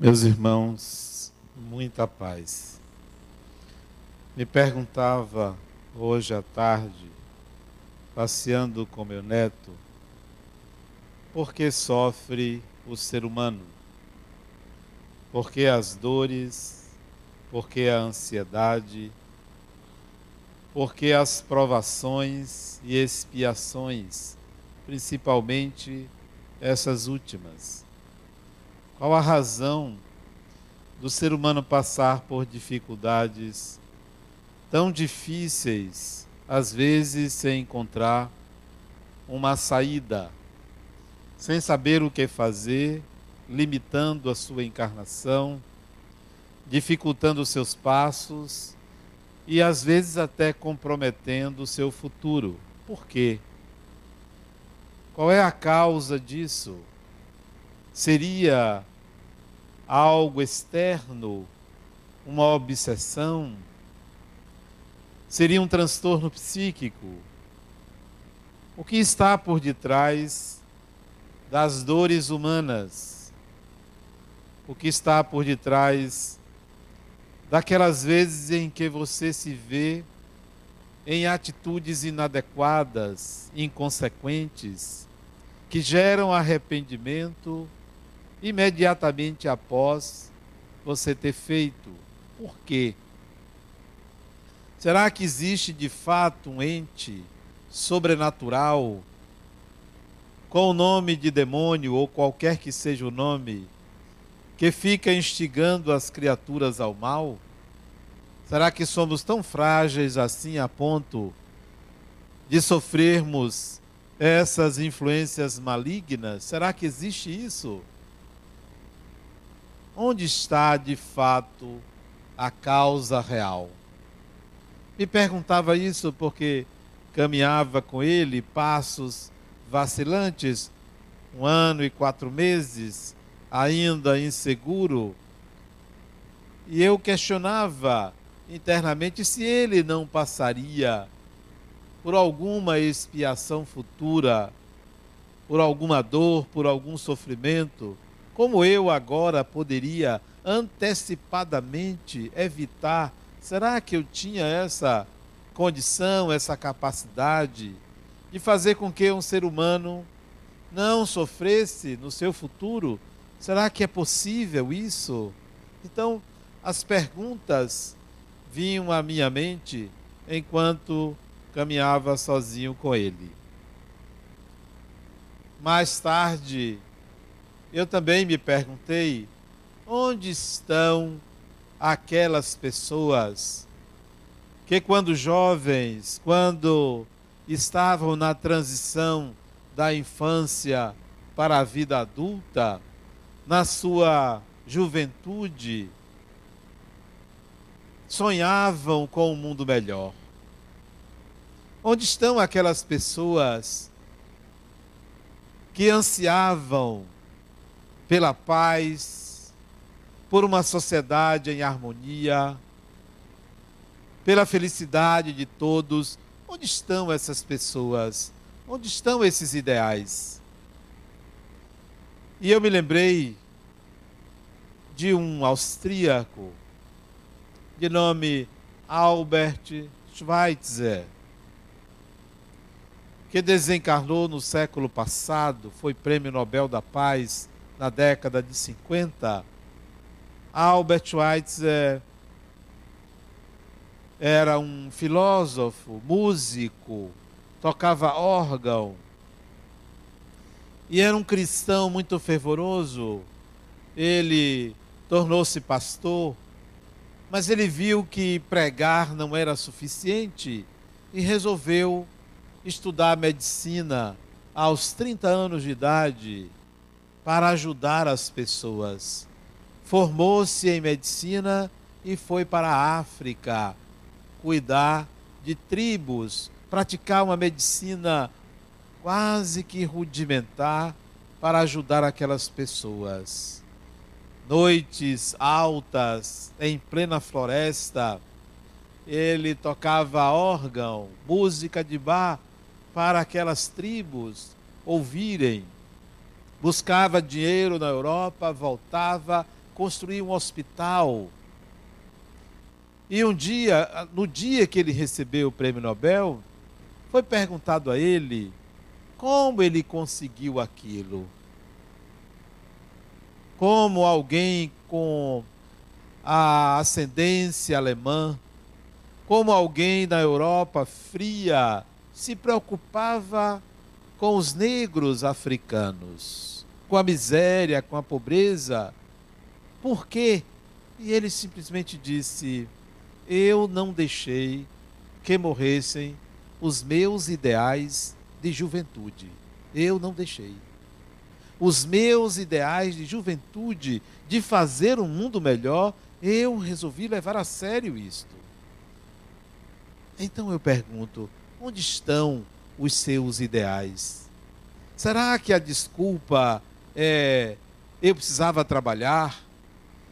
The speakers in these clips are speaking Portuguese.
Meus irmãos, muita paz. Me perguntava hoje à tarde, passeando com meu neto, por que sofre o ser humano? Por que as dores? Por que a ansiedade? Por que as provações e expiações, principalmente essas últimas? Qual a razão do ser humano passar por dificuldades tão difíceis, às vezes sem encontrar uma saída, sem saber o que fazer, limitando a sua encarnação, dificultando os seus passos e às vezes até comprometendo o seu futuro. Por quê? Qual é a causa disso? Seria algo externo, uma obsessão? Seria um transtorno psíquico? O que está por detrás das dores humanas? O que está por detrás daquelas vezes em que você se vê em atitudes inadequadas, inconsequentes, que geram arrependimento imediatamente após você ter feito. Por quê? Será que existe de fato um ente sobrenatural com o nome de demônio ou qualquer que seja o nome que fica instigando as criaturas ao mal? Será que somos tão frágeis assim a ponto de sofrermos essas influências malignas? Será que existe isso? Onde está de fato a causa real? Me perguntava isso porque caminhava com ele passos vacilantes, um ano e quatro meses, ainda inseguro. E eu questionava internamente se ele não passaria por alguma expiação futura, por alguma dor, por algum sofrimento como eu agora poderia antecipadamente evitar? Será que eu tinha essa condição, essa capacidade de fazer com que um ser humano não sofresse no seu futuro? Será que é possível isso? Então, as perguntas vinham à minha mente enquanto caminhava sozinho com ele. Mais tarde, eu também me perguntei: onde estão aquelas pessoas que, quando jovens, quando estavam na transição da infância para a vida adulta, na sua juventude, sonhavam com um mundo melhor? Onde estão aquelas pessoas que ansiavam pela paz, por uma sociedade em harmonia, pela felicidade de todos. Onde estão essas pessoas? Onde estão esses ideais? E eu me lembrei de um austríaco de nome Albert Schweitzer, que desencarnou no século passado, foi prêmio Nobel da Paz na década de 50, Albert Schweitzer era um filósofo, músico, tocava órgão e era um cristão muito fervoroso. Ele tornou-se pastor, mas ele viu que pregar não era suficiente e resolveu estudar medicina aos 30 anos de idade para ajudar as pessoas. Formou-se em medicina e foi para a África cuidar de tribos, praticar uma medicina quase que rudimentar para ajudar aquelas pessoas. Noites altas, em plena floresta, ele tocava órgão, música de bar para aquelas tribos ouvirem buscava dinheiro na Europa, voltava, construir um hospital. E um dia, no dia que ele recebeu o prêmio Nobel, foi perguntado a ele como ele conseguiu aquilo. Como alguém com a ascendência alemã, como alguém da Europa fria se preocupava com os negros africanos, com a miséria, com a pobreza. Por quê? E ele simplesmente disse: Eu não deixei que morressem os meus ideais de juventude. Eu não deixei. Os meus ideais de juventude, de fazer um mundo melhor, eu resolvi levar a sério isto. Então eu pergunto: onde estão os seus ideais? Será que a desculpa é eu precisava trabalhar?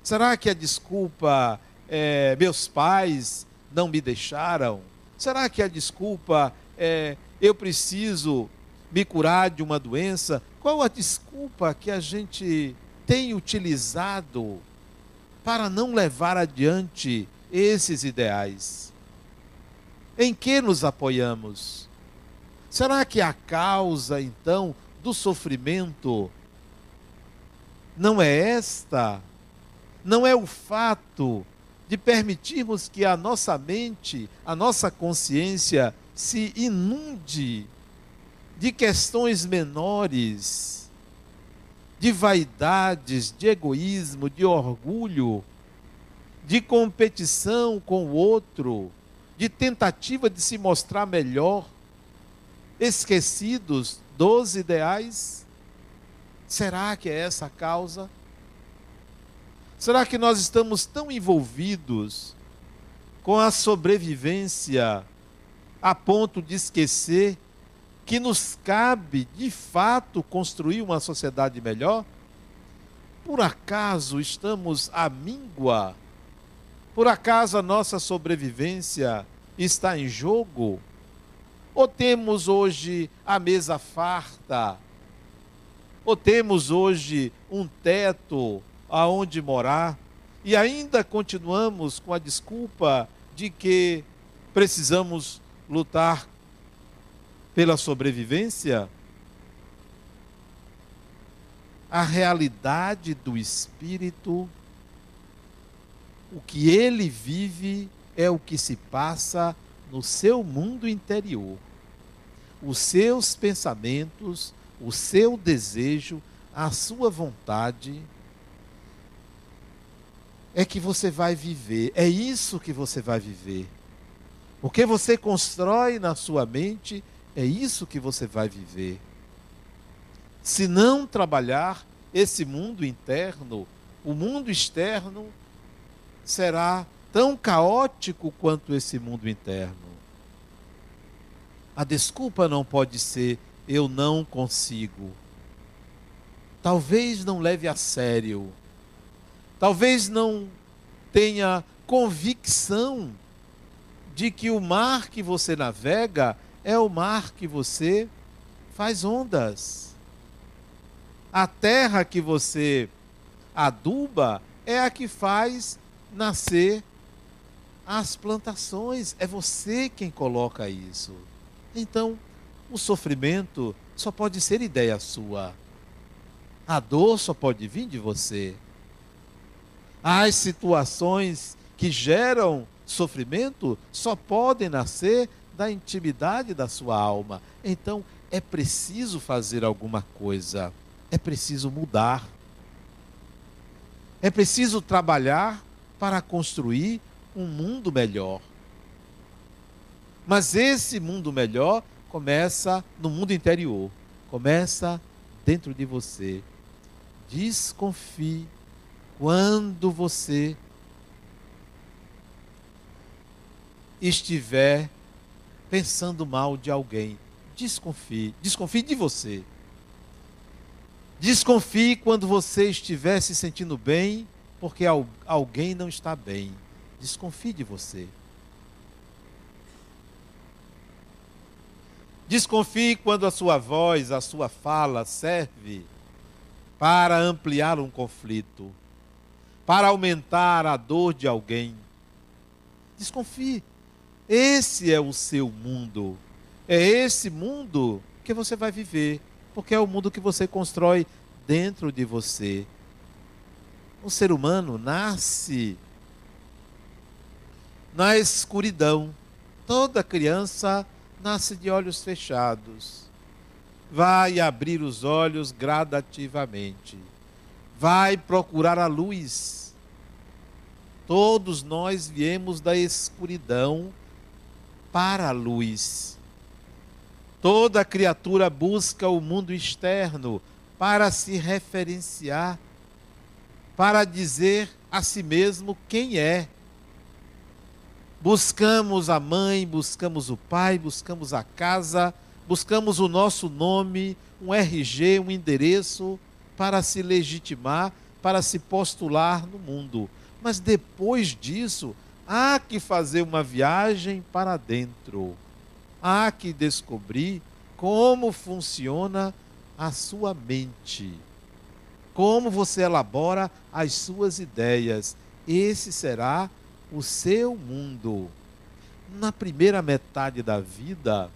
Será que a desculpa é meus pais não me deixaram? Será que a desculpa é eu preciso me curar de uma doença? Qual a desculpa que a gente tem utilizado para não levar adiante esses ideais? Em que nos apoiamos? Será que a causa, então, do sofrimento não é esta? Não é o fato de permitirmos que a nossa mente, a nossa consciência se inunde de questões menores, de vaidades, de egoísmo, de orgulho, de competição com o outro, de tentativa de se mostrar melhor, esquecidos dos ideais? Será que é essa a causa? Será que nós estamos tão envolvidos com a sobrevivência a ponto de esquecer que nos cabe, de fato, construir uma sociedade melhor? Por acaso estamos à míngua por acaso a nossa sobrevivência está em jogo? Ou temos hoje a mesa farta? Ou temos hoje um teto aonde morar? E ainda continuamos com a desculpa de que precisamos lutar pela sobrevivência? A realidade do espírito o que ele vive é o que se passa no seu mundo interior. Os seus pensamentos, o seu desejo, a sua vontade é que você vai viver. É isso que você vai viver. O que você constrói na sua mente é isso que você vai viver. Se não trabalhar esse mundo interno, o mundo externo será tão caótico quanto esse mundo interno. A desculpa não pode ser eu não consigo. Talvez não leve a sério. Talvez não tenha convicção de que o mar que você navega é o mar que você faz ondas. A terra que você aduba é a que faz nascer as plantações. É você quem coloca isso. Então, o sofrimento só pode ser ideia sua. A dor só pode vir de você. As situações que geram sofrimento só podem nascer da intimidade da sua alma. Então, é preciso fazer alguma coisa. É preciso mudar. É preciso trabalhar para construir um mundo melhor. Mas esse mundo melhor começa no mundo interior, começa dentro de você. Desconfie quando você estiver pensando mal de alguém. Desconfie, desconfie de você. Desconfie quando você estiver se sentindo bem porque alguém não está bem. Desconfie de você. Desconfie quando a sua voz, a sua fala serve para ampliar um conflito, para aumentar a dor de alguém. Desconfie. Esse é o seu mundo. É esse mundo que você vai viver, porque é o mundo que você constrói dentro de você. O ser humano nasce na escuridão. Toda criança nasce de olhos fechados. Vai abrir os olhos gradativamente. Vai procurar a luz. Todos nós viemos da escuridão para a luz. Toda criatura busca o mundo externo para se referenciar, para dizer a si mesmo quem é. Buscamos a mãe, buscamos o pai, buscamos a casa, buscamos o nosso nome, um RG, um endereço para se legitimar, para se postular no mundo. Mas depois disso, há que fazer uma viagem para dentro. Há que descobrir como funciona a sua mente. Como você elabora as suas ideias. Esse será o seu mundo. Na primeira metade da vida,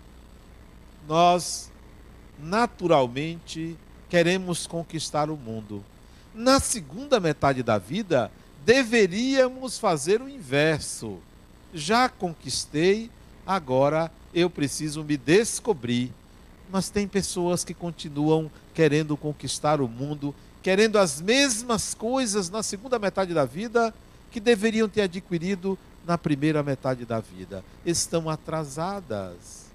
nós naturalmente queremos conquistar o mundo. Na segunda metade da vida, deveríamos fazer o inverso. Já conquistei, agora eu preciso me descobrir. Mas tem pessoas que continuam querendo conquistar o mundo, querendo as mesmas coisas na segunda metade da vida que deveriam ter adquirido na primeira metade da vida. Estão atrasadas.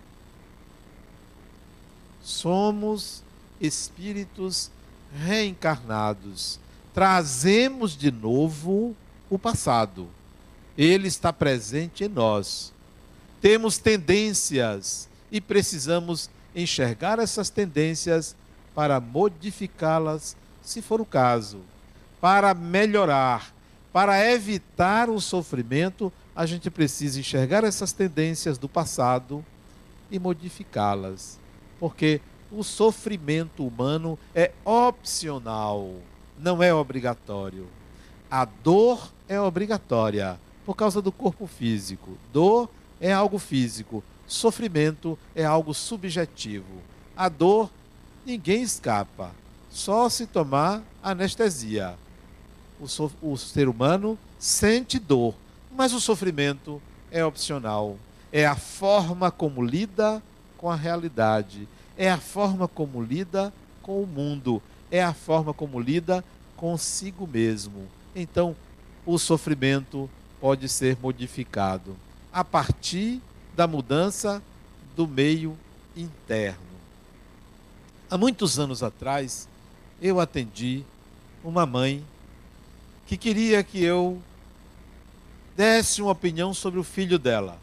Somos espíritos reencarnados trazemos de novo o passado. Ele está presente em nós. Temos tendências e precisamos enxergar essas tendências para modificá-las, se for o caso, para melhorar, para evitar o sofrimento, a gente precisa enxergar essas tendências do passado e modificá-las. Porque o sofrimento humano é opcional não é obrigatório. A dor é obrigatória por causa do corpo físico. Dor é algo físico, sofrimento é algo subjetivo. A dor ninguém escapa, só se tomar anestesia. O, so, o ser humano sente dor, mas o sofrimento é opcional. É a forma como lida com a realidade, é a forma como lida com o mundo, é a forma como lida consigo mesmo. Então, o sofrimento pode ser modificado a partir da mudança do meio interno. Há muitos anos atrás, eu atendi uma mãe que queria que eu desse uma opinião sobre o filho dela.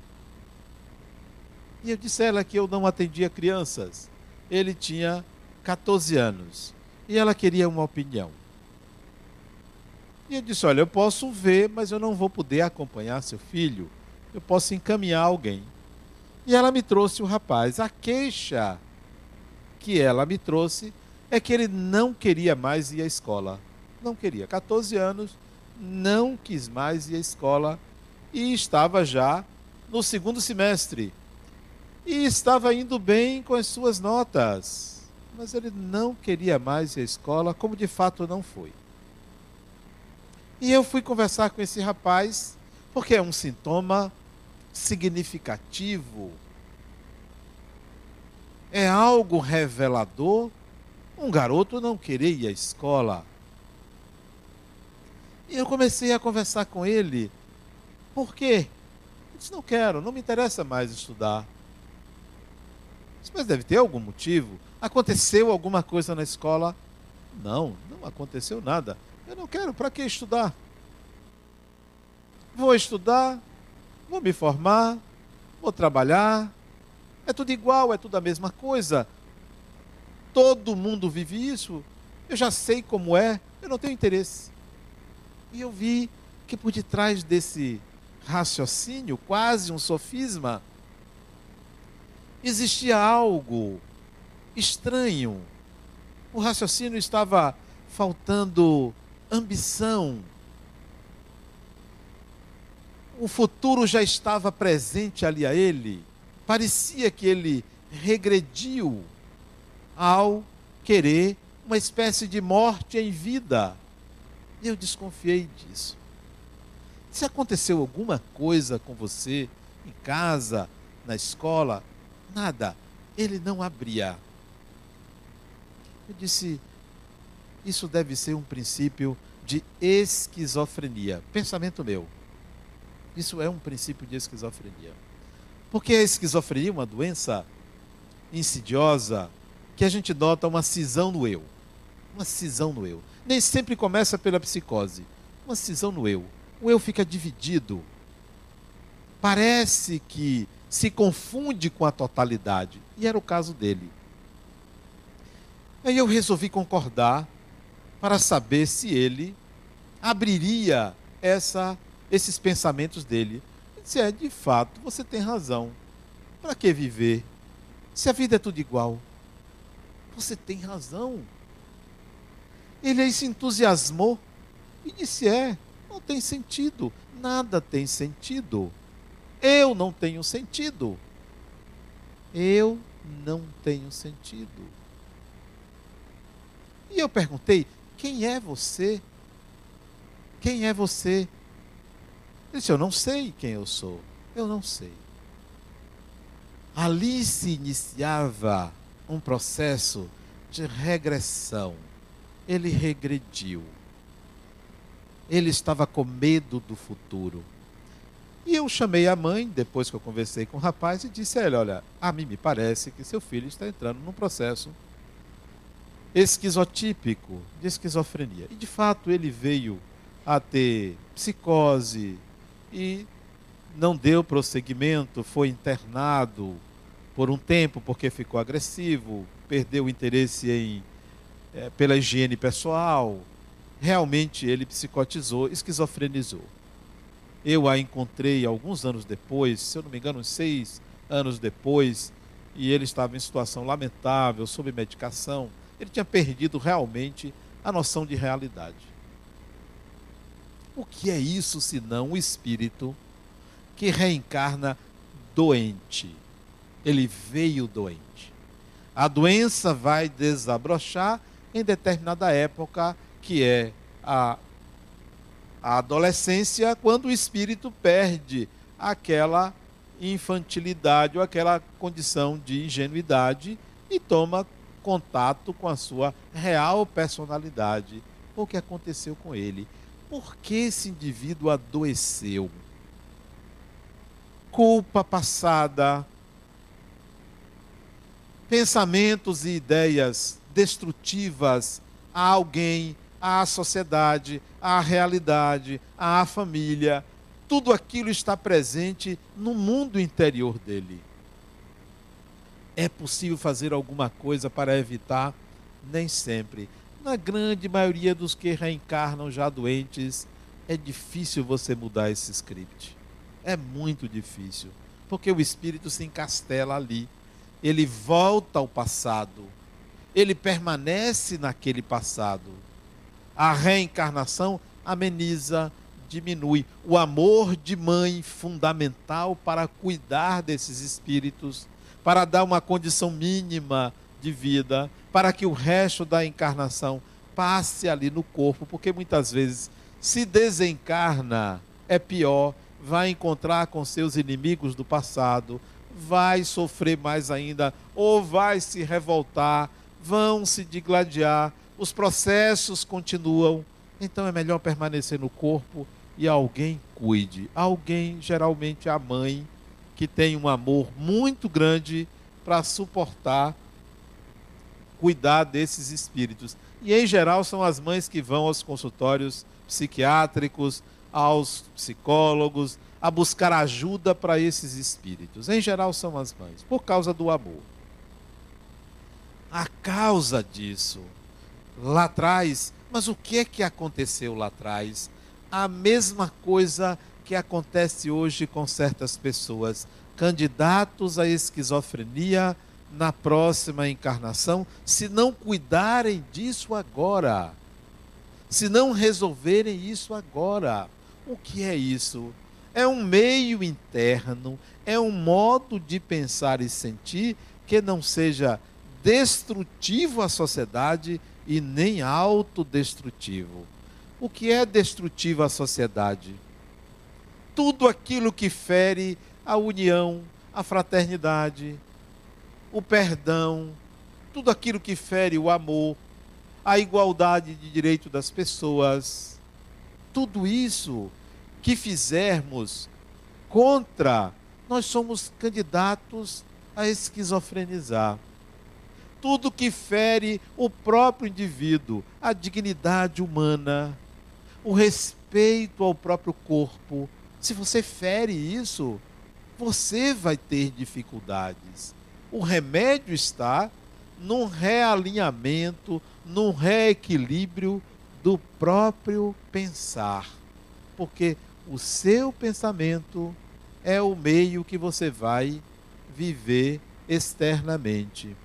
E eu disse a ela que eu não atendia crianças. Ele tinha 14 anos e ela queria uma opinião. E eu disse: Olha, eu posso ver, mas eu não vou poder acompanhar seu filho. Eu posso encaminhar alguém. E ela me trouxe o rapaz. A queixa que ela me trouxe é que ele não queria mais ir à escola. Não queria. 14 anos, não quis mais ir à escola e estava já no segundo semestre. E estava indo bem com as suas notas. Mas ele não queria mais ir à escola, como de fato não foi. E eu fui conversar com esse rapaz, porque é um sintoma significativo. É algo revelador. Um garoto não querer ir à escola. E eu comecei a conversar com ele. Por quê? Ele disse, não quero, não me interessa mais estudar. Disse, Mas deve ter algum motivo. Aconteceu alguma coisa na escola? Não, não aconteceu nada. Eu não quero, para que estudar? Vou estudar, vou me formar, vou trabalhar. É tudo igual, é tudo a mesma coisa. Todo mundo vive isso. Eu já sei como é, eu não tenho interesse. E eu vi que por detrás desse raciocínio, quase um sofisma, existia algo estranho. O raciocínio estava faltando ambição, o futuro já estava presente ali a ele. Parecia que ele regrediu ao querer uma espécie de morte em vida. Eu desconfiei disso. Se aconteceu alguma coisa com você em casa, na escola, nada, ele não abria. Eu disse: isso deve ser um princípio de esquizofrenia. Pensamento meu. Isso é um princípio de esquizofrenia. Porque a esquizofrenia é uma doença insidiosa que a gente nota uma cisão no eu. Uma cisão no eu. Nem sempre começa pela psicose. Uma cisão no eu. O eu fica dividido. Parece que se confunde com a totalidade. E era o caso dele. Aí eu resolvi concordar para saber se ele abriria essa, esses pensamentos dele. Ele disse: é, de fato, você tem razão. Para que viver? Se a vida é tudo igual. Você tem razão. Ele aí se entusiasmou e disse: é, não tem sentido. Nada tem sentido. Eu não tenho sentido. Eu não tenho sentido. E eu perguntei: quem é você? Quem é você? Ele disse: Eu não sei quem eu sou. Eu não sei. Ali se iniciava um processo de regressão. Ele regrediu. Ele estava com medo do futuro. E eu chamei a mãe, depois que eu conversei com o rapaz, e disse a ele: Olha, a mim me parece que seu filho está entrando num processo esquizotípico de esquizofrenia. E de fato ele veio a ter psicose e não deu prosseguimento, foi internado por um tempo porque ficou agressivo, perdeu o interesse em, é, pela higiene pessoal. Realmente ele psicotizou, esquizofrenizou. Eu a encontrei alguns anos depois, se eu não me engano, uns seis anos depois, e ele estava em situação lamentável, sob medicação ele tinha perdido realmente a noção de realidade. O que é isso senão o espírito que reencarna doente? Ele veio doente. A doença vai desabrochar em determinada época, que é a, a adolescência, quando o espírito perde aquela infantilidade ou aquela condição de ingenuidade e toma contato com a sua real personalidade. O que aconteceu com ele? Por que esse indivíduo adoeceu? Culpa passada, pensamentos e ideias destrutivas a alguém, à sociedade, à realidade, à família. Tudo aquilo está presente no mundo interior dele. É possível fazer alguma coisa para evitar? Nem sempre. Na grande maioria dos que reencarnam já doentes, é difícil você mudar esse script. É muito difícil. Porque o espírito se encastela ali. Ele volta ao passado. Ele permanece naquele passado. A reencarnação ameniza, diminui. O amor de mãe, fundamental para cuidar desses espíritos, para dar uma condição mínima de vida, para que o resto da encarnação passe ali no corpo, porque muitas vezes se desencarna é pior, vai encontrar com seus inimigos do passado, vai sofrer mais ainda, ou vai se revoltar, vão se digladiar, os processos continuam. Então é melhor permanecer no corpo e alguém cuide. Alguém, geralmente a mãe, que tem um amor muito grande para suportar, cuidar desses espíritos. E em geral são as mães que vão aos consultórios psiquiátricos, aos psicólogos, a buscar ajuda para esses espíritos. Em geral são as mães, por causa do amor. A causa disso, lá atrás, mas o que é que aconteceu lá atrás? A mesma coisa que acontece hoje com certas pessoas, candidatos à esquizofrenia na próxima encarnação, se não cuidarem disso agora, se não resolverem isso agora. O que é isso? É um meio interno, é um modo de pensar e sentir que não seja destrutivo à sociedade e nem autodestrutivo. O que é destrutivo à sociedade? Tudo aquilo que fere a união, a fraternidade, o perdão, tudo aquilo que fere o amor, a igualdade de direito das pessoas. Tudo isso que fizermos contra, nós somos candidatos a esquizofrenizar. Tudo que fere o próprio indivíduo, a dignidade humana, o respeito ao próprio corpo. Se você fere isso, você vai ter dificuldades. O remédio está num realinhamento, num reequilíbrio do próprio pensar. Porque o seu pensamento é o meio que você vai viver externamente.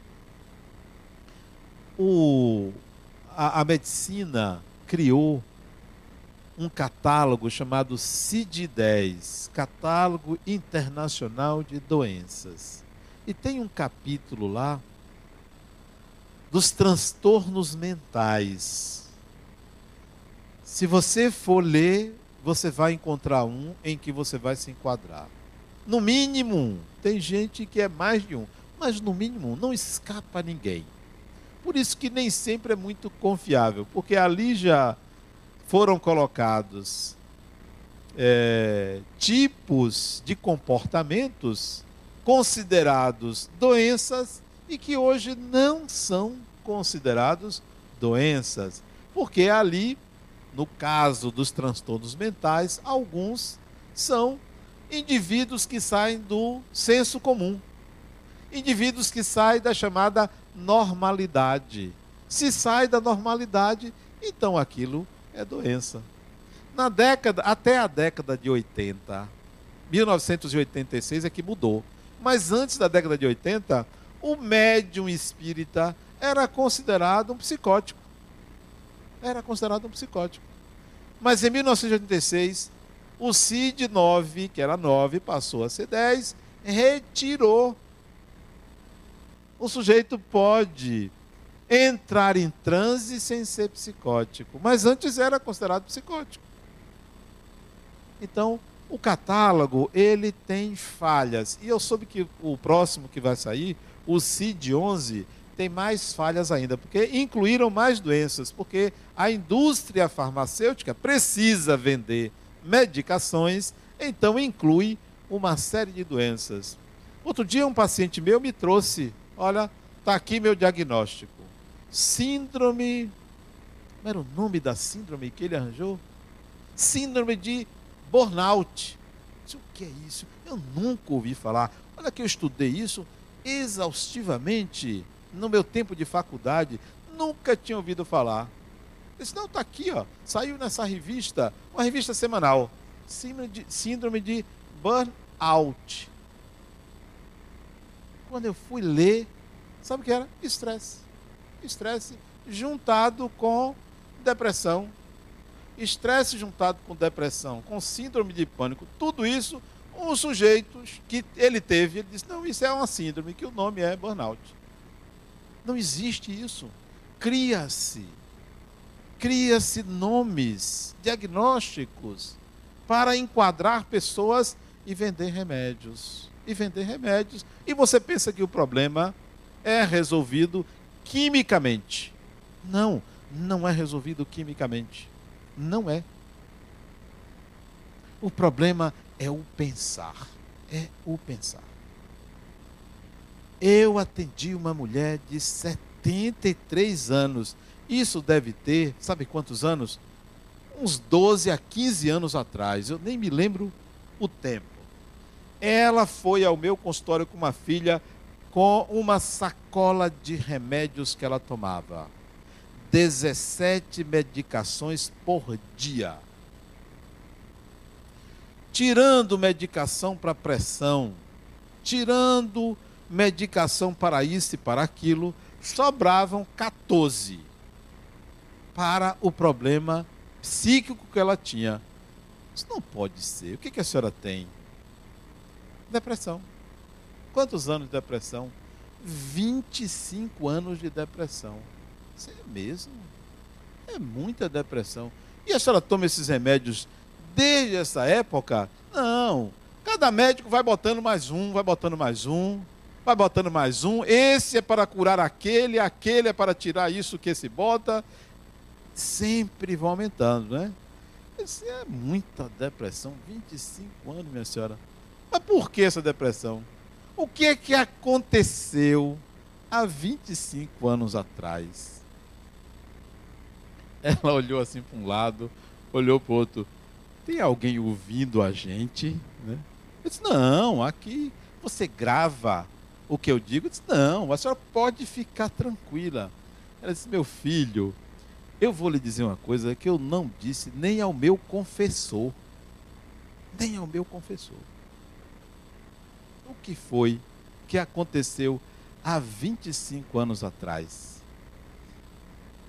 O, a, a medicina criou um catálogo chamado CID-10, Catálogo Internacional de Doenças. E tem um capítulo lá dos transtornos mentais. Se você for ler, você vai encontrar um em que você vai se enquadrar. No mínimo. Tem gente que é mais de um, mas no mínimo. Não escapa ninguém. Por isso que nem sempre é muito confiável, porque ali já foram colocados é, tipos de comportamentos considerados doenças e que hoje não são considerados doenças, porque ali, no caso dos transtornos mentais, alguns são indivíduos que saem do senso comum, indivíduos que saem da chamada normalidade. Se sai da normalidade, então aquilo é doença. Na década, até a década de 80, 1986 é que mudou. Mas antes da década de 80, o médium espírita era considerado um psicótico. Era considerado um psicótico. Mas em 1986, o CID 9, que era 9, passou a ser 10, retirou. O sujeito pode entrar em transe sem ser psicótico, mas antes era considerado psicótico. Então, o catálogo, ele tem falhas. E eu soube que o próximo que vai sair, o CID-11, tem mais falhas ainda, porque incluíram mais doenças, porque a indústria farmacêutica precisa vender medicações, então inclui uma série de doenças. Outro dia um paciente meu me trouxe, olha, está aqui meu diagnóstico síndrome. Como era o nome da síndrome que ele arranjou? Síndrome de burnout. O que é isso? Eu nunca ouvi falar. Olha que eu estudei isso exaustivamente no meu tempo de faculdade. Nunca tinha ouvido falar. Disse, não, está aqui, ó. Saiu nessa revista, uma revista semanal. Síndrome de, síndrome de burnout. Quando eu fui ler, sabe o que era? Estresse estresse juntado com depressão. Estresse juntado com depressão, com síndrome de pânico, tudo isso, os sujeitos que ele teve, ele disse: não, isso é uma síndrome, que o nome é burnout. Não existe isso. Cria-se, cria-se nomes, diagnósticos, para enquadrar pessoas e vender remédios. E vender remédios. E você pensa que o problema é resolvido quimicamente. Não, não é resolvido quimicamente. Não é. O problema é o pensar. É o pensar. Eu atendi uma mulher de 73 anos. Isso deve ter, sabe quantos anos? Uns 12 a 15 anos atrás. Eu nem me lembro o tempo. Ela foi ao meu consultório com uma filha com uma sacola de remédios que ela tomava. 17 medicações por dia. Tirando medicação para pressão, tirando medicação para isso e para aquilo, sobravam 14 para o problema psíquico que ela tinha. Isso não pode ser. O que, que a senhora tem? Depressão. Quantos anos de depressão? 25 anos de depressão. Isso é mesmo? É muita depressão. E a senhora toma esses remédios desde essa época? Não. Cada médico vai botando mais um, vai botando mais um, vai botando mais um. Esse é para curar aquele, aquele é para tirar isso que esse bota. Sempre vão aumentando, né? Isso é muita depressão. 25 anos, minha senhora. Mas por que essa depressão? O que é que aconteceu há 25 anos atrás? Ela olhou assim para um lado, olhou para o outro. Tem alguém ouvindo a gente? Né? Eu disse, não, aqui você grava o que eu digo. Eu disse, não, a senhora pode ficar tranquila. Ela disse, meu filho, eu vou lhe dizer uma coisa que eu não disse nem ao meu confessor. Nem ao meu confessor. O que foi que aconteceu há 25 anos atrás?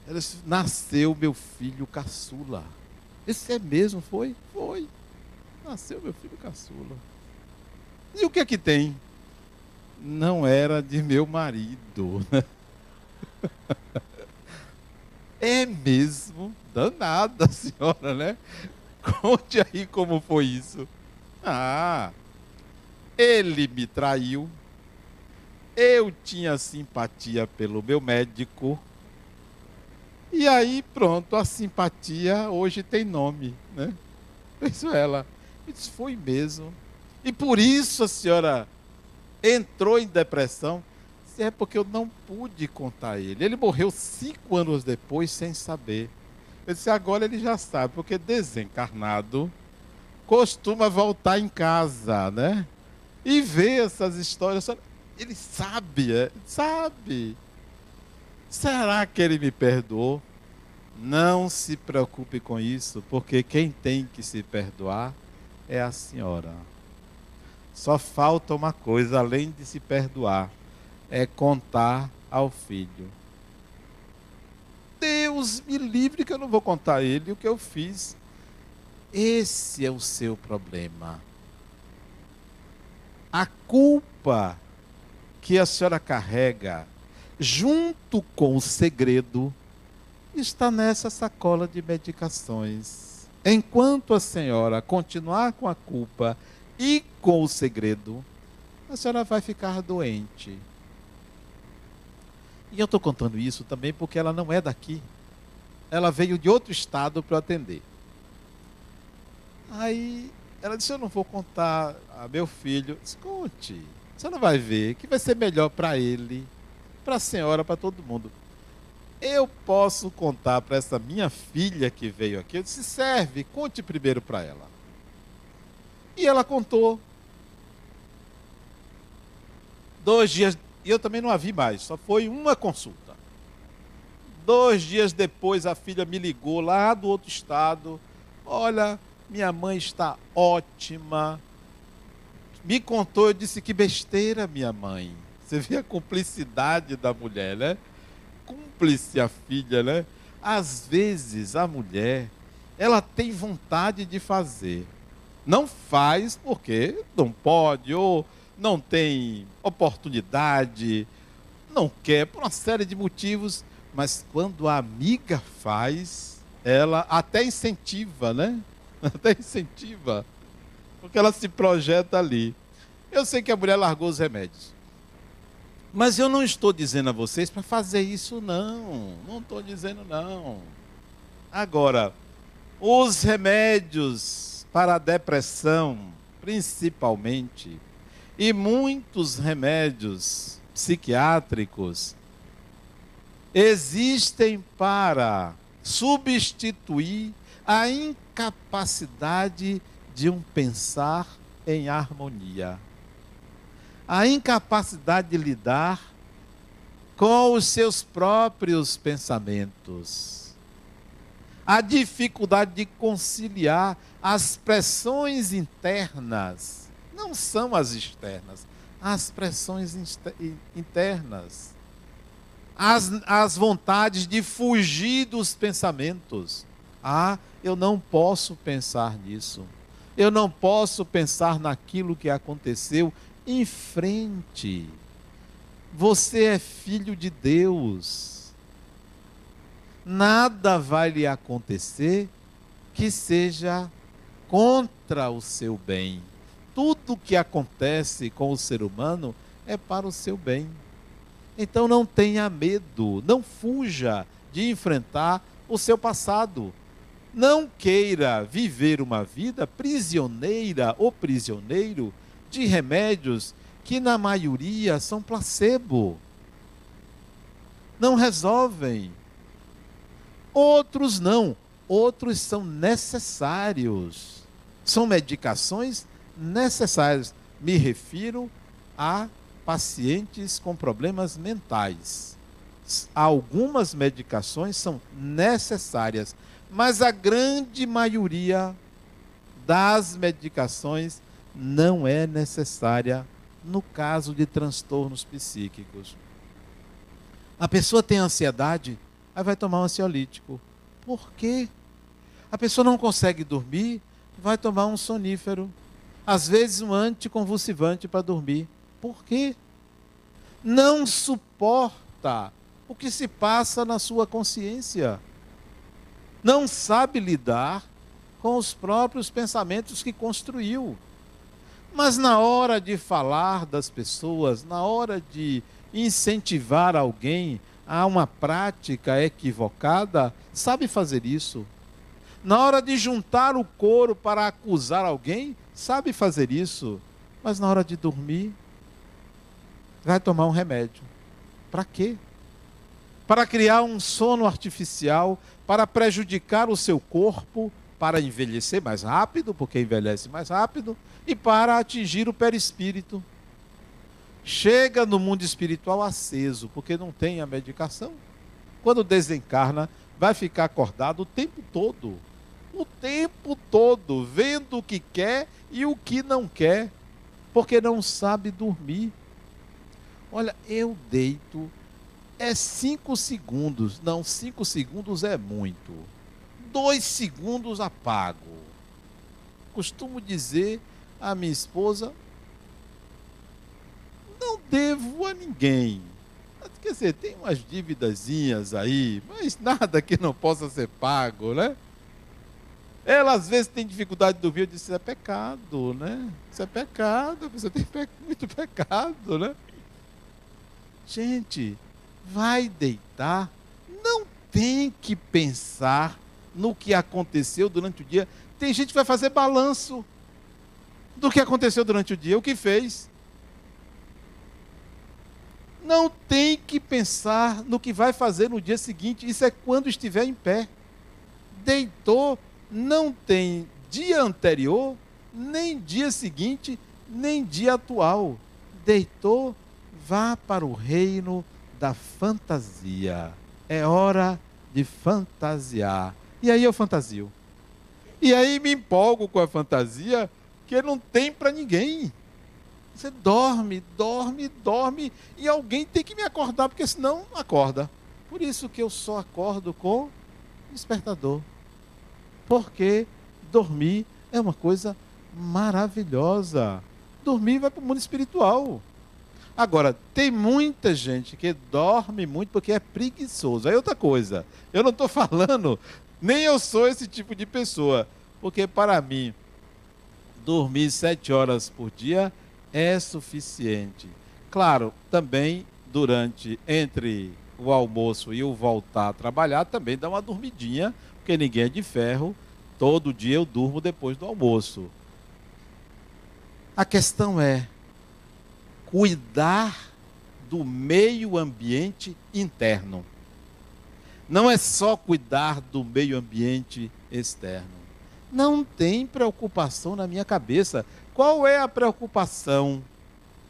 Ela disse, nasceu meu filho caçula. Esse é mesmo, foi? Foi. Nasceu meu filho caçula. E o que é que tem? Não era de meu marido. É mesmo danada, senhora, né? Conte aí como foi isso. Ah, ele me traiu. Eu tinha simpatia pelo meu médico. E aí, pronto, a simpatia hoje tem nome, né? Isso ela. Isso foi mesmo. E por isso a senhora entrou em depressão é porque eu não pude contar a ele. Ele morreu cinco anos depois sem saber. Eu disse, agora ele já sabe, porque desencarnado costuma voltar em casa, né? E ver essas histórias. Ele sabe, é? sabe. Será que ele me perdoou? Não se preocupe com isso, porque quem tem que se perdoar é a senhora. Só falta uma coisa além de se perdoar é contar ao filho. Deus me livre que eu não vou contar a ele o que eu fiz. Esse é o seu problema. A culpa que a senhora carrega, junto com o segredo, está nessa sacola de medicações. Enquanto a senhora continuar com a culpa e com o segredo, a senhora vai ficar doente. E eu estou contando isso também porque ela não é daqui. Ela veio de outro estado para atender. Aí ela disse: Eu não vou contar a meu filho. Conte, você não vai ver que vai ser melhor para ele, para a senhora, para todo mundo. Eu posso contar para essa minha filha que veio aqui. Eu disse: Serve, conte primeiro para ela. E ela contou. Dois dias e eu também não a vi mais, só foi uma consulta. Dois dias depois, a filha me ligou lá do outro estado. Olha, minha mãe está ótima. Me contou, eu disse que besteira, minha mãe. Você vê a cumplicidade da mulher, né? Cúmplice a filha, né? Às vezes a mulher, ela tem vontade de fazer. Não faz porque não pode, ou não tem oportunidade, não quer, por uma série de motivos, mas quando a amiga faz, ela até incentiva, né? Até incentiva, porque ela se projeta ali. Eu sei que a mulher largou os remédios. Mas eu não estou dizendo a vocês para fazer isso, não. Não estou dizendo, não. Agora, os remédios para a depressão, principalmente, e muitos remédios psiquiátricos existem para substituir a incapacidade de um pensar em harmonia. A incapacidade de lidar com os seus próprios pensamentos. A dificuldade de conciliar as pressões internas não são as externas, as pressões internas, as, as vontades de fugir dos pensamentos. Ah, eu não posso pensar nisso. Eu não posso pensar naquilo que aconteceu. Em frente. Você é filho de Deus. Nada vai lhe acontecer que seja contra o seu bem. Tudo que acontece com o ser humano é para o seu bem. Então não tenha medo, não fuja de enfrentar o seu passado. Não queira viver uma vida prisioneira ou prisioneiro de remédios que, na maioria, são placebo. Não resolvem. Outros não. Outros são necessários. São medicações necessárias. Me refiro a pacientes com problemas mentais. Algumas medicações são necessárias, mas a grande maioria das medicações não é necessária no caso de transtornos psíquicos. A pessoa tem ansiedade, aí vai tomar um ansiolítico. Por quê? A pessoa não consegue dormir, vai tomar um sonífero. Às vezes um anticonvulsivante para dormir. Por quê? Não suporta o que se passa na sua consciência. Não sabe lidar com os próprios pensamentos que construiu. Mas na hora de falar das pessoas, na hora de incentivar alguém a uma prática equivocada, sabe fazer isso. Na hora de juntar o coro para acusar alguém, sabe fazer isso. Mas na hora de dormir, vai tomar um remédio. Para quê? Para criar um sono artificial, para prejudicar o seu corpo, para envelhecer mais rápido, porque envelhece mais rápido, e para atingir o perispírito. Chega no mundo espiritual aceso, porque não tem a medicação. Quando desencarna, vai ficar acordado o tempo todo. O tempo todo, vendo o que quer e o que não quer, porque não sabe dormir. Olha, eu deito, é cinco segundos. Não, cinco segundos é muito. Dois segundos apago. Costumo dizer à minha esposa: não devo a ninguém. Quer dizer, tem umas dívidazinhas aí, mas nada que não possa ser pago, né? Ela às vezes tem dificuldade de dormir, eu disse, isso é pecado, né? Isso é pecado, você tem muito pecado, né? Gente, vai deitar, não tem que pensar no que aconteceu durante o dia. Tem gente que vai fazer balanço do que aconteceu durante o dia, o que fez. Não tem que pensar no que vai fazer no dia seguinte, isso é quando estiver em pé. Deitou, não tem dia anterior, nem dia seguinte, nem dia atual. Deitou, vá para o reino da fantasia. É hora de fantasiar. E aí eu fantasio. E aí me empolgo com a fantasia que não tem para ninguém. Você dorme, dorme, dorme e alguém tem que me acordar, porque senão acorda. Por isso que eu só acordo com despertador. Porque dormir é uma coisa maravilhosa. Dormir vai para o mundo espiritual. Agora, tem muita gente que dorme muito porque é preguiçoso. Aí outra coisa, eu não estou falando, nem eu sou esse tipo de pessoa. Porque para mim, dormir sete horas por dia é suficiente. Claro, também durante, entre o almoço e o voltar a trabalhar, também dá uma dormidinha, porque ninguém é de ferro. Todo dia eu durmo depois do almoço. A questão é, cuidar do meio ambiente interno. Não é só cuidar do meio ambiente externo. Não tem preocupação na minha cabeça. Qual é a preocupação?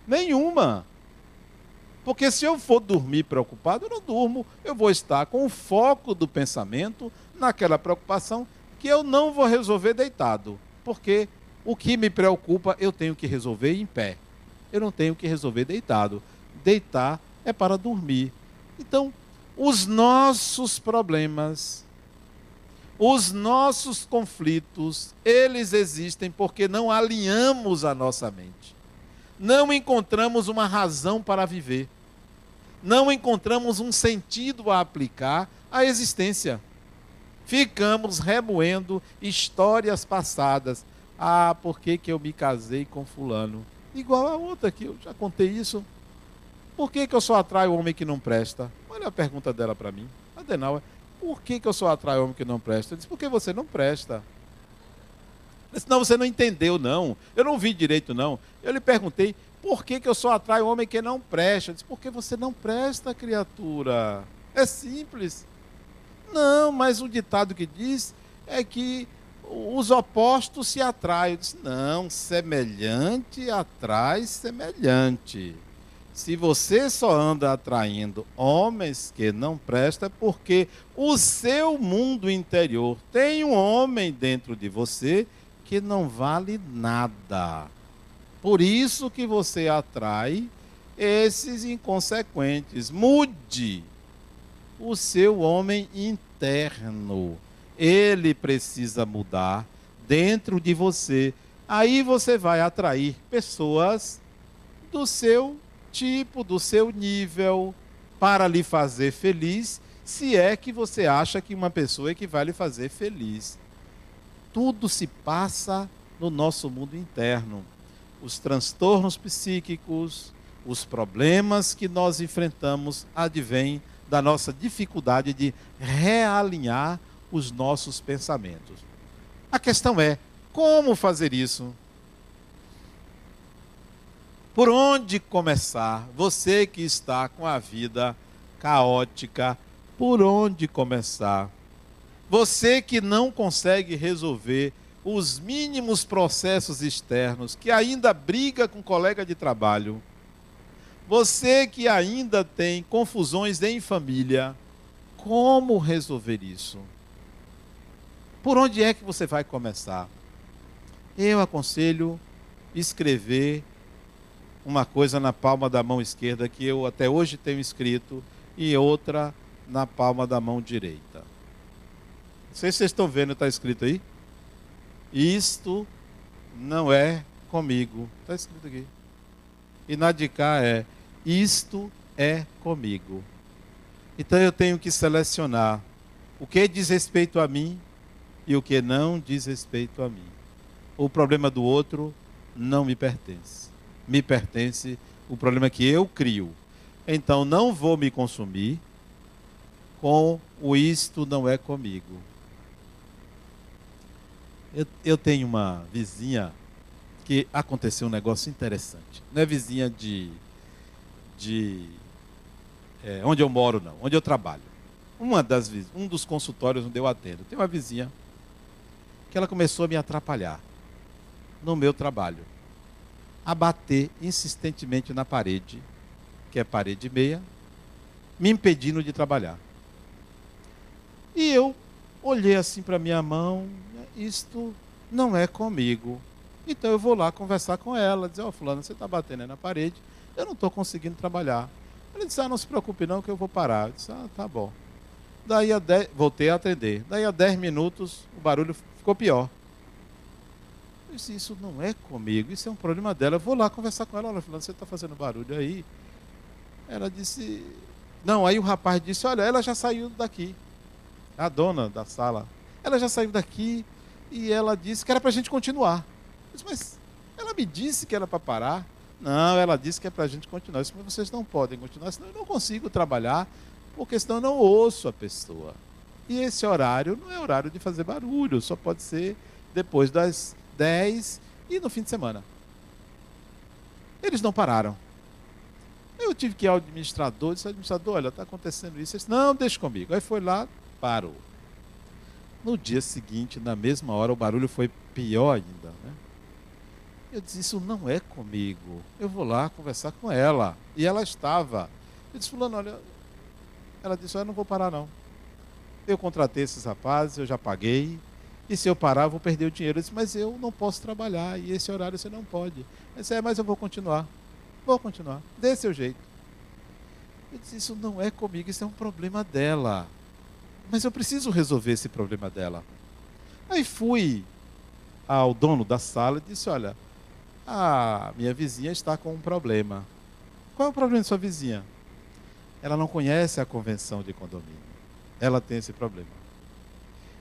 Nenhuma. Porque se eu for dormir preocupado, eu não durmo. Eu vou estar com o foco do pensamento naquela preocupação que eu não vou resolver deitado. Porque o que me preocupa eu tenho que resolver em pé eu não tenho que resolver deitado. Deitar é para dormir. Então, os nossos problemas, Os nossos conflitos, eles existem porque não alinhamos a nossa mente. Não encontramos uma razão para viver. Não encontramos um sentido a aplicar à existência. Ficamos remoendo histórias passadas. Ah, por que, que eu me casei com fulano? Igual a outra que eu já contei isso. Por que, que eu só atraio o homem que não presta? Olha a pergunta dela para mim. Adenauer, por que, que eu só atraio homem que não presta? Eu disse, porque você não presta. disse, não, você não entendeu, não. Eu não vi direito, não. Eu lhe perguntei, por que, que eu só atraio homem que não presta? Eu disse, porque você não presta, criatura. É simples. Não, mas o ditado que diz é que os opostos se atraem. Eu disse, não, semelhante atrai semelhante. Se você só anda atraindo homens que não prestam, é porque o seu mundo interior tem um homem dentro de você que não vale nada. Por isso que você atrai esses inconsequentes. Mude o seu homem interno. Ele precisa mudar dentro de você. Aí você vai atrair pessoas do seu tipo, do seu nível, para lhe fazer feliz, se é que você acha que uma pessoa é que vai lhe fazer feliz. Tudo se passa no nosso mundo interno. Os transtornos psíquicos, os problemas que nós enfrentamos advêm da nossa dificuldade de realinhar os nossos pensamentos. A questão é: como fazer isso? Por onde começar? Você que está com a vida caótica, por onde começar? Você que não consegue resolver os mínimos processos externos, que ainda briga com colega de trabalho, você que ainda tem confusões em família, como resolver isso? Por onde é que você vai começar? Eu aconselho escrever uma coisa na palma da mão esquerda que eu até hoje tenho escrito e outra na palma da mão direita. Não sei se vocês estão vendo, está escrito aí? Isto não é comigo. Está escrito aqui. E na de cá é: Isto é comigo. Então eu tenho que selecionar o que diz respeito a mim e o que não diz respeito a mim. O problema do outro não me pertence me pertence, o problema que eu crio. Então não vou me consumir com o isto não é comigo. Eu, eu tenho uma vizinha que aconteceu um negócio interessante. Não é vizinha de, de é, onde eu moro, não, onde eu trabalho. Uma das, um dos consultórios onde eu atendo, tem uma vizinha que ela começou a me atrapalhar no meu trabalho a bater insistentemente na parede, que é parede meia, me impedindo de trabalhar. E eu olhei assim para minha mão, isto não é comigo. Então eu vou lá conversar com ela, dizer, ó, oh, fulano, você está batendo aí na parede, eu não estou conseguindo trabalhar. Ela disse, ah, não se preocupe não que eu vou parar. Eu disse, ah, tá bom. Daí a dez, voltei a atender. Daí a 10 minutos o barulho ficou pior. Eu disse, isso não é comigo, isso é um problema dela. Eu vou lá conversar com ela. Olha, falando, você está fazendo barulho aí. Ela disse, não, aí o rapaz disse, olha, ela já saiu daqui. A dona da sala. Ela já saiu daqui e ela disse que era para a gente continuar. Eu disse, mas ela me disse que era para parar. Não, ela disse que é para a gente continuar. Eu disse, mas vocês não podem continuar, senão eu não consigo trabalhar, porque senão eu não ouço a pessoa. E esse horário não é horário de fazer barulho, só pode ser depois das 10 e no fim de semana. Eles não pararam. Eu tive que ir ao administrador, disse, administrador, olha, está acontecendo isso. Ele disse, não, deixa comigo. Aí foi lá, parou. No dia seguinte, na mesma hora, o barulho foi pior ainda. Né? Eu disse, isso não é comigo. Eu vou lá conversar com ela. E ela estava. Eu disse, fulano, olha. Ela disse, eu não vou parar não. Eu contratei esses rapazes, eu já paguei. E se eu parar, eu vou perder o dinheiro. Eu disse, mas eu não posso trabalhar. E esse horário você não pode. Eu disse, é, mas eu vou continuar. Vou continuar. Dê seu jeito. Eu disse, isso não é comigo, isso é um problema dela. mas eu preciso resolver esse problema dela. Aí fui ao dono da sala e disse: Olha, a minha vizinha está com um problema. Qual é o problema de sua vizinha? Ela não conhece a convenção de condomínio. Ela tem esse problema.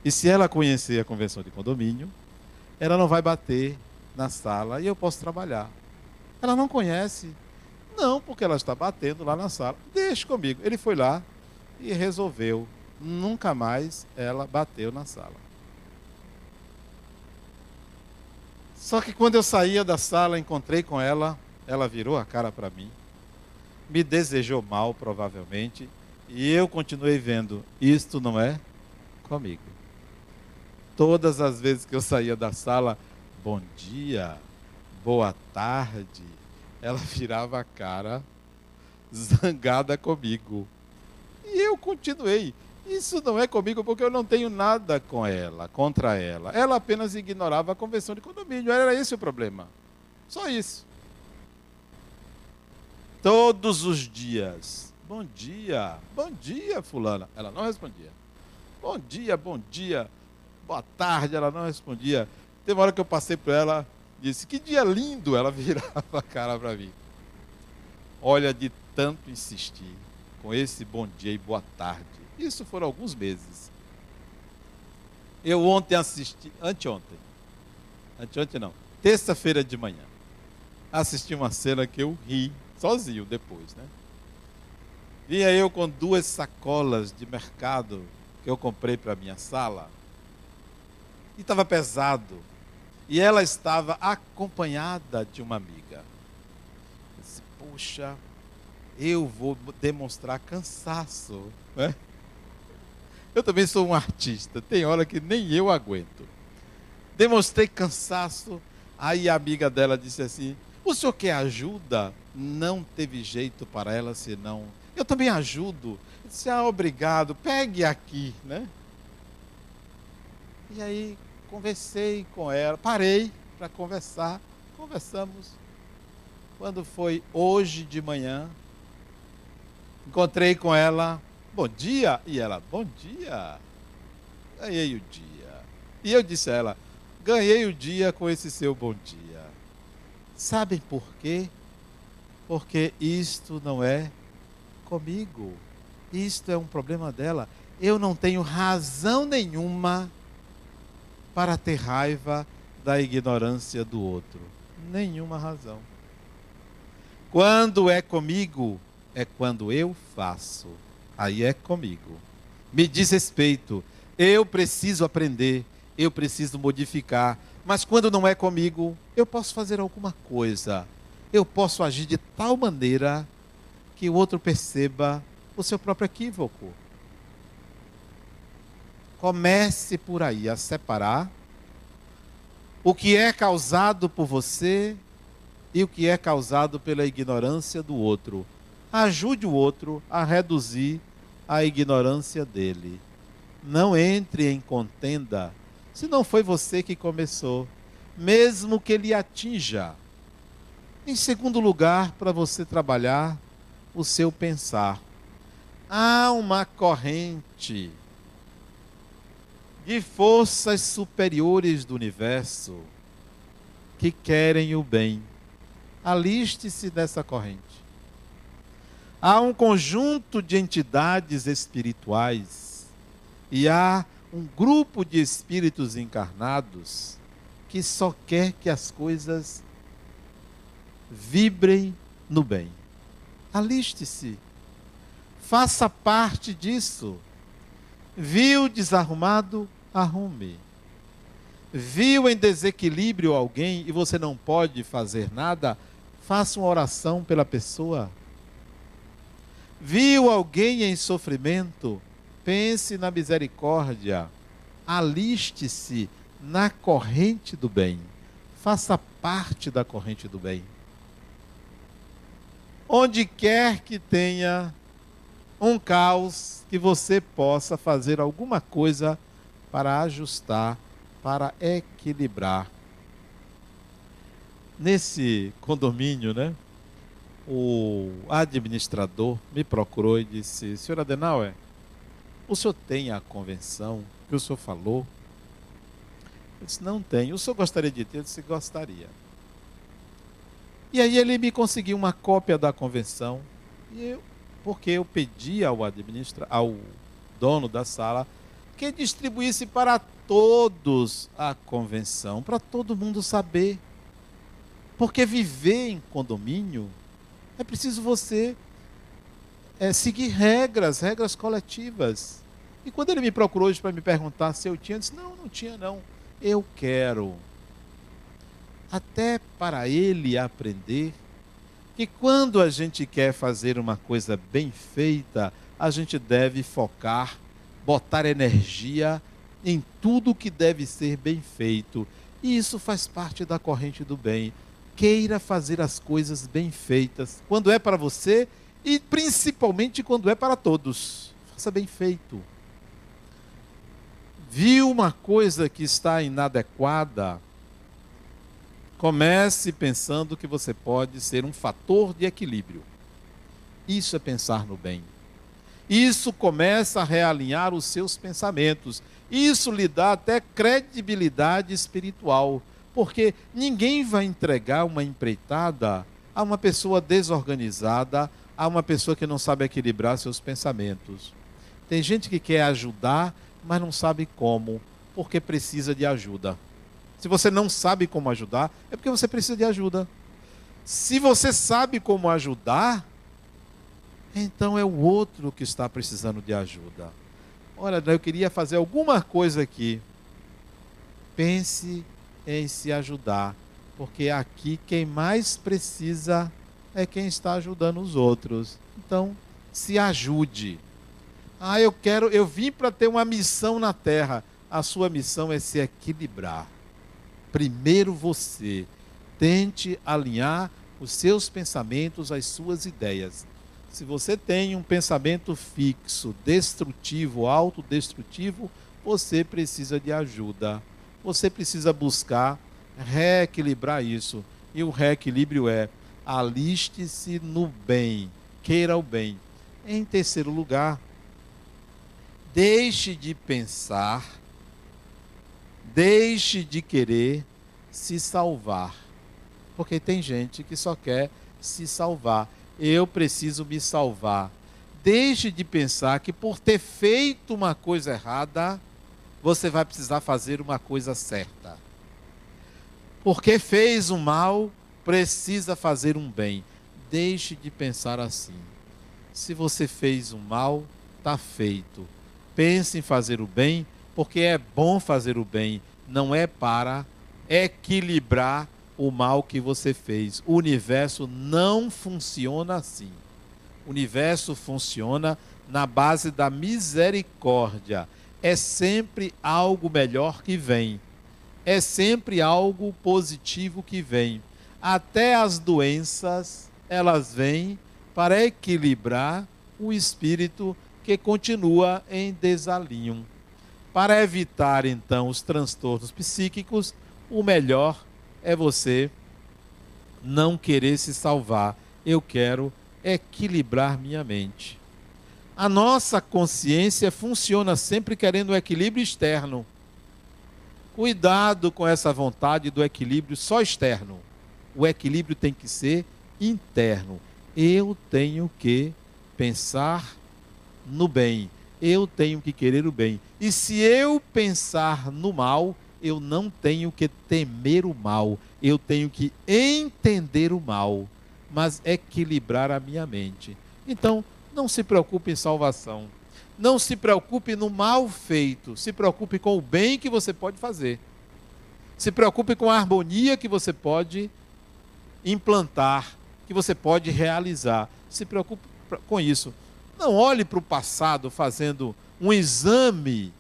E se ela conhecer a convenção de condomínio, ela não vai bater na sala e eu posso trabalhar. Ela não conhece. Não, porque ela está batendo lá na sala. Deixe comigo. Ele foi lá e resolveu. Nunca mais ela bateu na sala. Só que quando eu saía da sala, encontrei com ela, ela virou a cara para mim, me desejou mal, provavelmente, e eu continuei vendo: isto não é comigo. Todas as vezes que eu saía da sala, bom dia, boa tarde, ela virava a cara zangada comigo. E eu continuei. Isso não é comigo porque eu não tenho nada com ela, contra ela. Ela apenas ignorava a convenção de condomínio. Era esse o problema. Só isso. Todos os dias. Bom dia, bom dia, fulana. Ela não respondia. Bom dia, bom dia. Boa tarde, ela não respondia. Teve uma hora que eu passei por ela, disse: Que dia lindo! Ela virava a cara para mim. Olha, de tanto insistir com esse bom dia e boa tarde. Isso foram alguns meses. Eu ontem assisti, anteontem, anteontem não, terça-feira de manhã, assisti uma cena que eu ri sozinho depois, né? Vinha eu com duas sacolas de mercado que eu comprei para minha sala e estava pesado. E ela estava acompanhada de uma amiga. Eu disse, Puxa, eu vou demonstrar cansaço. Né? Eu também sou um artista, tem hora que nem eu aguento. Demonstrei cansaço, aí a amiga dela disse assim: O senhor quer ajuda? Não teve jeito para ela senão. Eu também ajudo. Eu disse: Ah, obrigado, pegue aqui, né? E aí conversei com ela, parei para conversar, conversamos. Quando foi hoje de manhã, encontrei com ela, bom dia, e ela, bom dia. Ganhei o dia. E eu disse a ela, ganhei o dia com esse seu bom dia. Sabem por quê? Porque isto não é comigo. Isto é um problema dela. Eu não tenho razão nenhuma para ter raiva da ignorância do outro. Nenhuma razão. Quando é comigo, é quando eu faço. Aí é comigo. Me diz respeito. Eu preciso aprender. Eu preciso modificar. Mas quando não é comigo, eu posso fazer alguma coisa. Eu posso agir de tal maneira que o outro perceba o seu próprio equívoco. Comece por aí a separar o que é causado por você e o que é causado pela ignorância do outro. Ajude o outro a reduzir a ignorância dele. Não entre em contenda se não foi você que começou, mesmo que ele atinja. Em segundo lugar, para você trabalhar o seu pensar. Há uma corrente de forças superiores do universo que querem o bem. Aliste-se dessa corrente. Há um conjunto de entidades espirituais e há um grupo de espíritos encarnados que só quer que as coisas vibrem no bem. Aliste-se. Faça parte disso. Viu desarrumado? Arrume. Viu em desequilíbrio alguém e você não pode fazer nada? Faça uma oração pela pessoa. Viu alguém em sofrimento? Pense na misericórdia. Aliste-se na corrente do bem. Faça parte da corrente do bem. Onde quer que tenha um caos, que você possa fazer alguma coisa para ajustar, para equilibrar. Nesse condomínio, né? O administrador me procurou e disse: Senhor Adenauer, O senhor tem a convenção que o senhor falou? Eu disse: Não tenho. O senhor gostaria de ter? Eu disse: Gostaria. E aí ele me conseguiu uma cópia da convenção. E eu, porque eu pedi ao administra, ao dono da sala que distribuísse para todos a convenção, para todo mundo saber. Porque viver em condomínio é preciso você é, seguir regras, regras coletivas. E quando ele me procurou hoje para me perguntar se eu tinha, eu disse: não, não tinha não. Eu quero. Até para ele aprender que quando a gente quer fazer uma coisa bem feita, a gente deve focar, botar energia em tudo que deve ser bem feito. E isso faz parte da corrente do bem. Queira fazer as coisas bem feitas, quando é para você e principalmente quando é para todos. Faça bem feito. Viu uma coisa que está inadequada? Comece pensando que você pode ser um fator de equilíbrio. Isso é pensar no bem. Isso começa a realinhar os seus pensamentos. Isso lhe dá até credibilidade espiritual, porque ninguém vai entregar uma empreitada a uma pessoa desorganizada, a uma pessoa que não sabe equilibrar seus pensamentos. Tem gente que quer ajudar, mas não sabe como, porque precisa de ajuda. Se você não sabe como ajudar, é porque você precisa de ajuda. Se você sabe como ajudar, então é o outro que está precisando de ajuda. Olha, eu queria fazer alguma coisa aqui. Pense em se ajudar, porque aqui quem mais precisa é quem está ajudando os outros. Então, se ajude. Ah, eu quero, eu vim para ter uma missão na terra. A sua missão é se equilibrar. Primeiro você tente alinhar os seus pensamentos às suas ideias. Se você tem um pensamento fixo, destrutivo, autodestrutivo, você precisa de ajuda. Você precisa buscar reequilibrar isso. E o reequilíbrio é aliste-se no bem, queira o bem. Em terceiro lugar, deixe de pensar, deixe de querer se salvar. Porque tem gente que só quer se salvar eu preciso me salvar. Deixe de pensar que por ter feito uma coisa errada, você vai precisar fazer uma coisa certa. Porque fez o mal, precisa fazer um bem. Deixe de pensar assim. Se você fez o mal, está feito. Pense em fazer o bem, porque é bom fazer o bem, não é para equilibrar o mal que você fez. O universo não funciona assim. O universo funciona na base da misericórdia. É sempre algo melhor que vem. É sempre algo positivo que vem. Até as doenças, elas vêm para equilibrar o espírito que continua em desalinho. Para evitar então os transtornos psíquicos, o melhor é você não querer se salvar. Eu quero equilibrar minha mente. A nossa consciência funciona sempre querendo o equilíbrio externo. Cuidado com essa vontade do equilíbrio só externo. O equilíbrio tem que ser interno. Eu tenho que pensar no bem. Eu tenho que querer o bem. E se eu pensar no mal, eu não tenho que temer o mal, eu tenho que entender o mal, mas equilibrar a minha mente. Então, não se preocupe em salvação. Não se preocupe no mal feito, se preocupe com o bem que você pode fazer. Se preocupe com a harmonia que você pode implantar, que você pode realizar. Se preocupe com isso. Não olhe para o passado fazendo um exame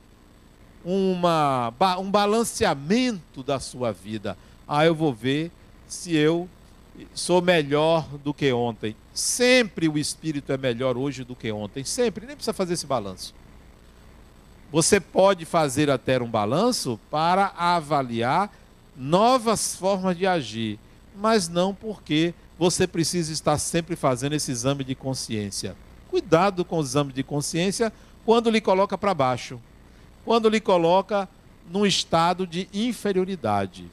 uma, um balanceamento da sua vida. Ah, eu vou ver se eu sou melhor do que ontem. Sempre o espírito é melhor hoje do que ontem. Sempre, nem precisa fazer esse balanço. Você pode fazer até um balanço para avaliar novas formas de agir, mas não porque você precisa estar sempre fazendo esse exame de consciência. Cuidado com o exame de consciência quando lhe coloca para baixo, quando lhe coloca num estado de inferioridade.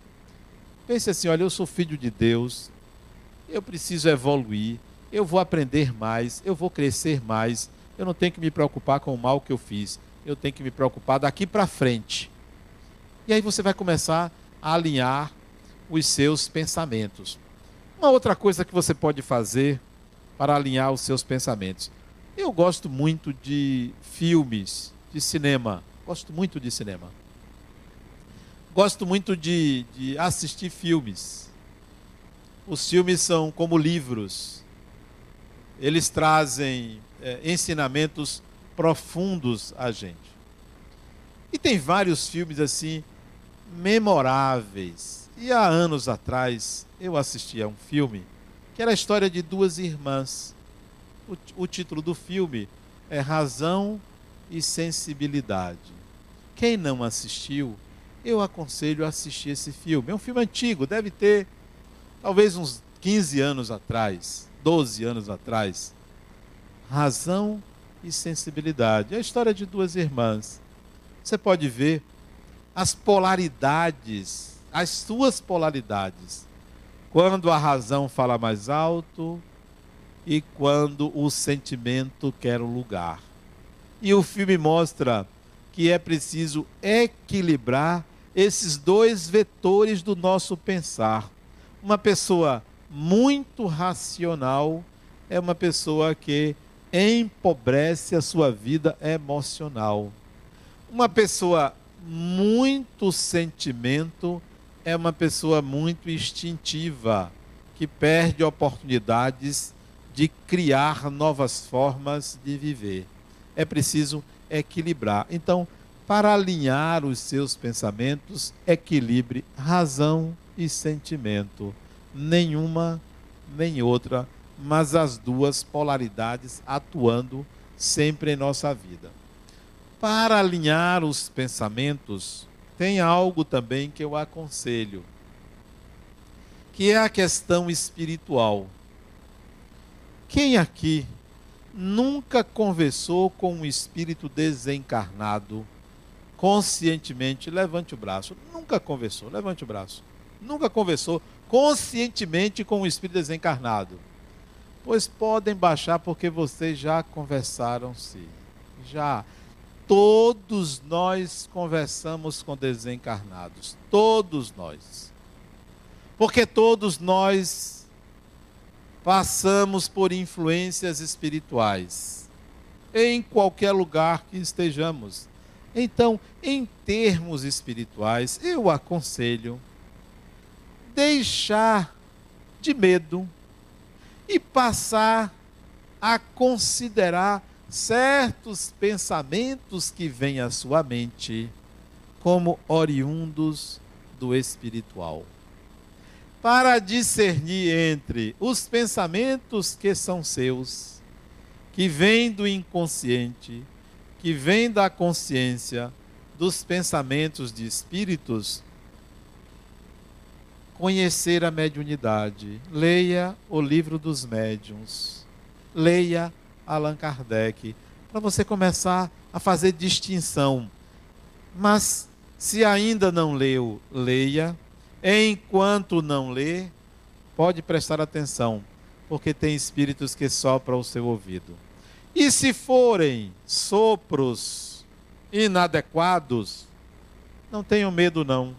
Pense assim: olha, eu sou filho de Deus, eu preciso evoluir, eu vou aprender mais, eu vou crescer mais, eu não tenho que me preocupar com o mal que eu fiz, eu tenho que me preocupar daqui para frente. E aí você vai começar a alinhar os seus pensamentos. Uma outra coisa que você pode fazer para alinhar os seus pensamentos. Eu gosto muito de filmes, de cinema. Gosto muito de cinema. Gosto muito de, de assistir filmes. Os filmes são como livros. Eles trazem é, ensinamentos profundos a gente. E tem vários filmes assim memoráveis. E há anos atrás eu assisti a um filme que era a história de duas irmãs. O, o título do filme é Razão e Sensibilidade. Quem não assistiu, eu aconselho a assistir esse filme. É um filme antigo, deve ter talvez uns 15 anos atrás, 12 anos atrás. Razão e sensibilidade. É a história de duas irmãs. Você pode ver as polaridades, as suas polaridades. Quando a razão fala mais alto e quando o sentimento quer o lugar. E o filme mostra que é preciso equilibrar esses dois vetores do nosso pensar. Uma pessoa muito racional é uma pessoa que empobrece a sua vida emocional. Uma pessoa muito sentimento é uma pessoa muito instintiva, que perde oportunidades de criar novas formas de viver. É preciso equilibrar. Então, para alinhar os seus pensamentos, equilibre razão e sentimento. Nenhuma nem outra, mas as duas polaridades atuando sempre em nossa vida. Para alinhar os pensamentos, tem algo também que eu aconselho, que é a questão espiritual. Quem aqui nunca conversou com um espírito desencarnado conscientemente, levante o braço. Nunca conversou, levante o braço. Nunca conversou conscientemente com um espírito desencarnado. Pois podem baixar porque vocês já conversaram sim. Já. Todos nós conversamos com desencarnados. Todos nós. Porque todos nós passamos por influências espirituais. Em qualquer lugar que estejamos então, em termos espirituais, eu aconselho deixar de medo e passar a considerar certos pensamentos que vêm à sua mente como oriundos do espiritual. Para discernir entre os pensamentos que são seus, que vêm do inconsciente, que vem da consciência dos pensamentos de espíritos, conhecer a mediunidade. Leia o livro dos médiuns. Leia Allan Kardec, para você começar a fazer distinção. Mas se ainda não leu, leia. Enquanto não lê, pode prestar atenção, porque tem espíritos que sopram o seu ouvido. E se forem sopros inadequados, não tenham medo não.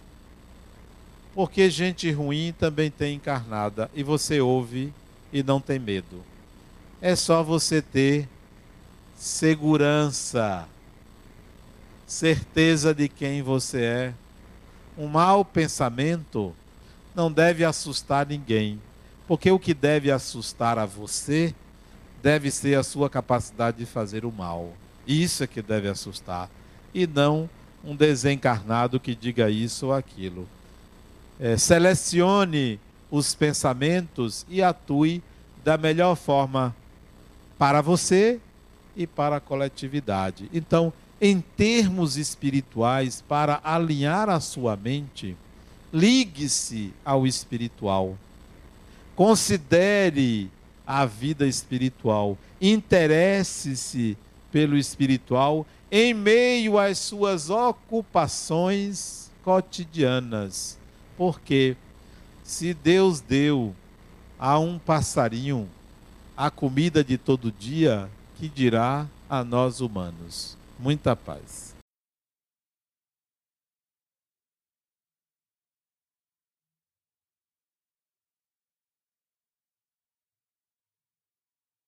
Porque gente ruim também tem encarnada e você ouve e não tem medo. É só você ter segurança, certeza de quem você é. Um mau pensamento não deve assustar ninguém, porque o que deve assustar a você deve ser a sua capacidade de fazer o mal. Isso é que deve assustar. E não um desencarnado que diga isso ou aquilo. É, selecione os pensamentos e atue da melhor forma para você e para a coletividade. Então, em termos espirituais, para alinhar a sua mente, ligue-se ao espiritual. Considere a vida espiritual. Interesse-se pelo espiritual em meio às suas ocupações cotidianas. Porque se Deus deu a um passarinho a comida de todo dia, que dirá a nós humanos? Muita paz.